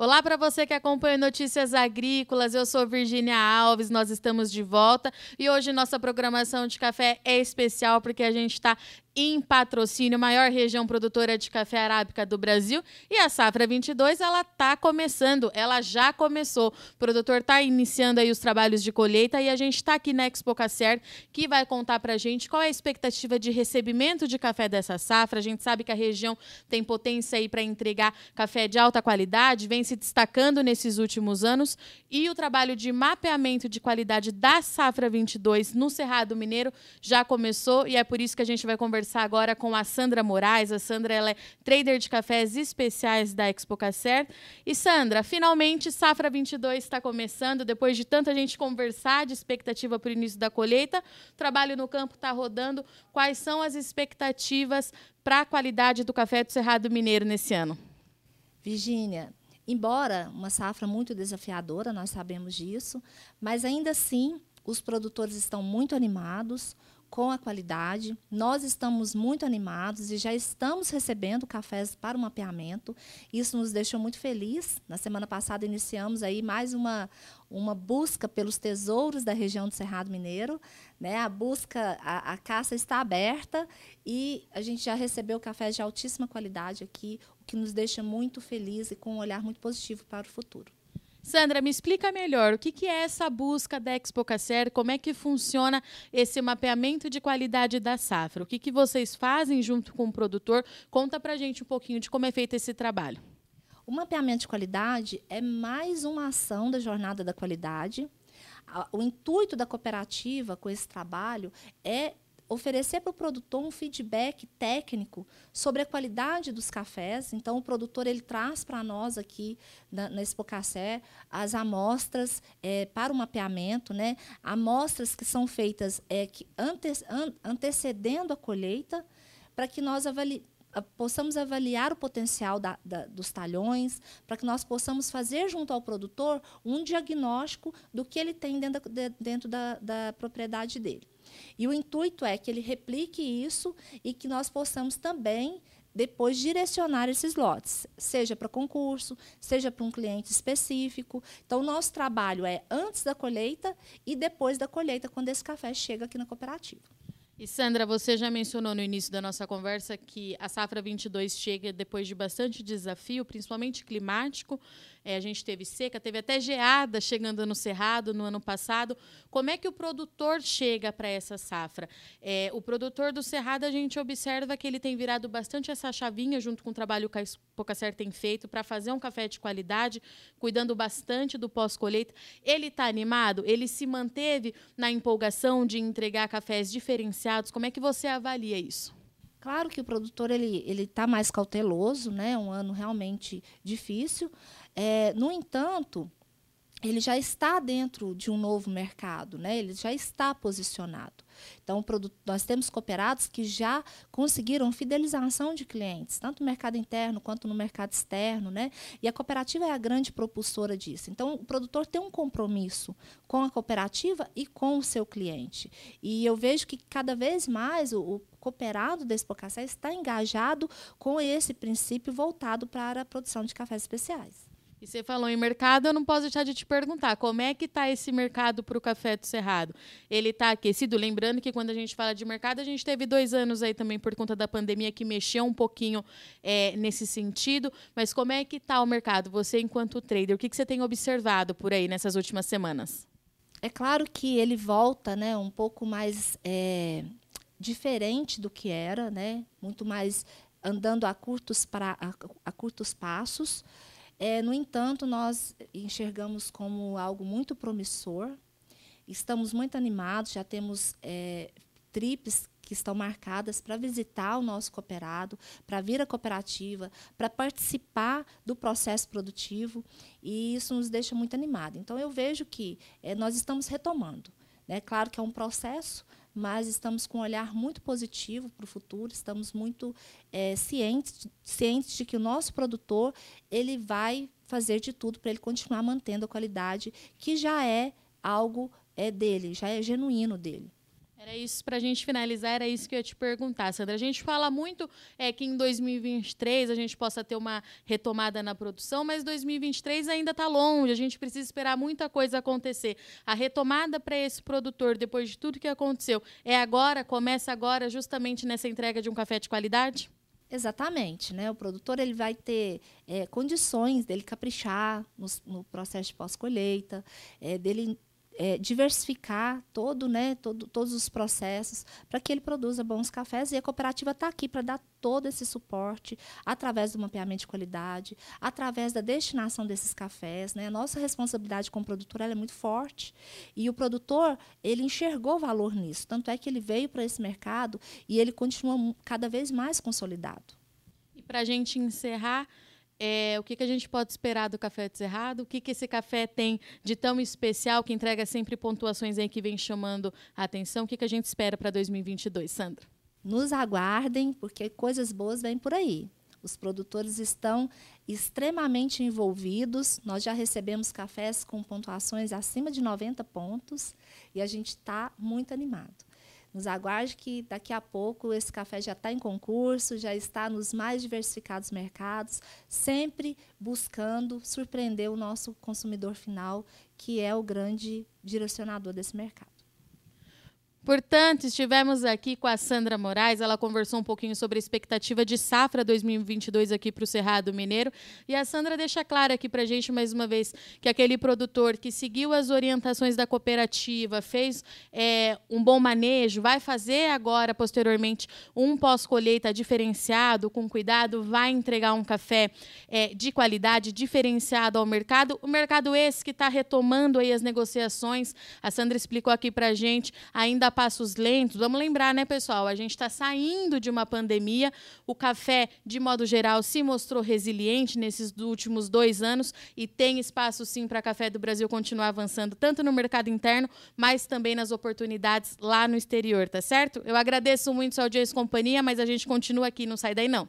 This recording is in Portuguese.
Olá para você que acompanha Notícias Agrícolas. Eu sou Virgínia Alves, nós estamos de volta e hoje nossa programação de café é especial porque a gente está em patrocínio, maior região produtora de café arábica do Brasil. E a safra 22, ela está começando, ela já começou. O produtor está iniciando aí os trabalhos de colheita e a gente está aqui na Expo Cacer, que vai contar para a gente qual é a expectativa de recebimento de café dessa safra. A gente sabe que a região tem potência aí para entregar café de alta qualidade, vem se destacando nesses últimos anos. E o trabalho de mapeamento de qualidade da safra 22 no Cerrado Mineiro já começou e é por isso que a gente vai conversar conversar agora com a Sandra Moraes. A Sandra ela é trader de cafés especiais da Expo Cacer. E Sandra, finalmente Safra 22 está começando. Depois de tanta gente conversar de expectativa para o início da colheita, o trabalho no campo está rodando. Quais são as expectativas para a qualidade do café do Cerrado Mineiro nesse ano? Virgínia, embora uma safra muito desafiadora, nós sabemos disso, mas ainda assim os produtores estão muito animados, com a qualidade. Nós estamos muito animados e já estamos recebendo cafés para o mapeamento. Isso nos deixou muito feliz. Na semana passada iniciamos aí mais uma, uma busca pelos tesouros da região do Cerrado Mineiro. Né? A busca, a, a caça está aberta e a gente já recebeu cafés de altíssima qualidade aqui, o que nos deixa muito feliz e com um olhar muito positivo para o futuro. Sandra, me explica melhor o que, que é essa busca da Expo Cacer, como é que funciona esse mapeamento de qualidade da safra, o que, que vocês fazem junto com o produtor, conta para gente um pouquinho de como é feito esse trabalho. O mapeamento de qualidade é mais uma ação da jornada da qualidade. O intuito da cooperativa com esse trabalho é oferecer para o produtor um feedback técnico sobre a qualidade dos cafés. Então, o produtor ele traz para nós aqui na, na as amostras é, para o mapeamento, né? amostras que são feitas é, que ante, an, antecedendo a colheita, para que nós avali, possamos avaliar o potencial da, da, dos talhões, para que nós possamos fazer junto ao produtor um diagnóstico do que ele tem dentro da, dentro da propriedade dele. E o intuito é que ele replique isso e que nós possamos também depois direcionar esses lotes, seja para concurso, seja para um cliente específico. Então, nosso trabalho é antes da colheita e depois da colheita, quando esse café chega aqui na cooperativa. E Sandra, você já mencionou no início da nossa conversa que a safra 22 chega depois de bastante desafio, principalmente climático. É, a gente teve seca, teve até geada chegando no Cerrado no ano passado. Como é que o produtor chega para essa safra? É, o produtor do Cerrado, a gente observa que ele tem virado bastante essa chavinha, junto com o trabalho que a Pocacer tem feito, para fazer um café de qualidade, cuidando bastante do pós-colheita. Ele está animado? Ele se manteve na empolgação de entregar cafés diferenciados? Como é que você avalia isso? Claro que o produtor ele ele está mais cauteloso, né? Um ano realmente difícil. É, no entanto, ele já está dentro de um novo mercado, né? Ele já está posicionado. Então, nós temos cooperados que já conseguiram fidelização de clientes, tanto no mercado interno quanto no mercado externo, né? E a cooperativa é a grande propulsora disso. Então, o produtor tem um compromisso com a cooperativa e com o seu cliente. E eu vejo que cada vez mais o, cooperado da Expocacé está engajado com esse princípio voltado para a produção de cafés especiais. E você falou em mercado, eu não posso deixar de te perguntar, como é que está esse mercado para o café do Cerrado? Ele está aquecido? Lembrando que quando a gente fala de mercado, a gente teve dois anos aí também por conta da pandemia que mexeu um pouquinho é, nesse sentido, mas como é que está o mercado? Você, enquanto trader, o que, que você tem observado por aí nessas últimas semanas? É claro que ele volta né, um pouco mais é, diferente do que era, né, muito mais andando a curtos, pra, a, a curtos passos, é, no entanto, nós enxergamos como algo muito promissor. Estamos muito animados, já temos é, trips que estão marcadas para visitar o nosso cooperado, para vir à cooperativa, para participar do processo produtivo, e isso nos deixa muito animados. Então, eu vejo que é, nós estamos retomando. É claro que é um processo, mas estamos com um olhar muito positivo para o futuro, estamos muito é, cientes, cientes de que o nosso produtor ele vai fazer de tudo para ele continuar mantendo a qualidade que já é algo é dele, já é genuíno dele. Era isso, para a gente finalizar, era isso que eu ia te perguntar, Sandra. A gente fala muito é, que em 2023 a gente possa ter uma retomada na produção, mas 2023 ainda está longe, a gente precisa esperar muita coisa acontecer. A retomada para esse produtor, depois de tudo que aconteceu, é agora, começa agora, justamente nessa entrega de um café de qualidade? Exatamente, né? O produtor ele vai ter é, condições dele caprichar no, no processo de pós-colheita, é, dele é, diversificar todo, né, todo, todos os processos para que ele produza bons cafés. E a cooperativa está aqui para dar todo esse suporte através do mapeamento de qualidade, através da destinação desses cafés. Né? A nossa responsabilidade como produtor é muito forte. E o produtor ele enxergou valor nisso. Tanto é que ele veio para esse mercado e ele continua cada vez mais consolidado. E para a gente encerrar, é, o que, que a gente pode esperar do Café Cerrado? O que, que esse café tem de tão especial, que entrega sempre pontuações aí que vem chamando a atenção? O que, que a gente espera para 2022, Sandra? Nos aguardem, porque coisas boas vêm por aí. Os produtores estão extremamente envolvidos. Nós já recebemos cafés com pontuações acima de 90 pontos e a gente está muito animado. Nos aguarde que daqui a pouco esse café já está em concurso, já está nos mais diversificados mercados, sempre buscando surpreender o nosso consumidor final, que é o grande direcionador desse mercado. Portanto, estivemos aqui com a Sandra Moraes, ela conversou um pouquinho sobre a expectativa de safra 2022 aqui para o Cerrado Mineiro. E a Sandra deixa claro aqui para a gente, mais uma vez, que aquele produtor que seguiu as orientações da cooperativa, fez é, um bom manejo, vai fazer agora, posteriormente, um pós-colheita diferenciado, com cuidado, vai entregar um café é, de qualidade, diferenciado ao mercado. O mercado esse que está retomando aí as negociações, a Sandra explicou aqui para a gente, ainda passos lentos. Vamos lembrar, né, pessoal? A gente está saindo de uma pandemia. O café, de modo geral, se mostrou resiliente nesses últimos dois anos e tem espaço, sim, para Café do Brasil continuar avançando, tanto no mercado interno, mas também nas oportunidades lá no exterior, tá certo? Eu agradeço muito sua audiência e companhia, mas a gente continua aqui, não sai daí não.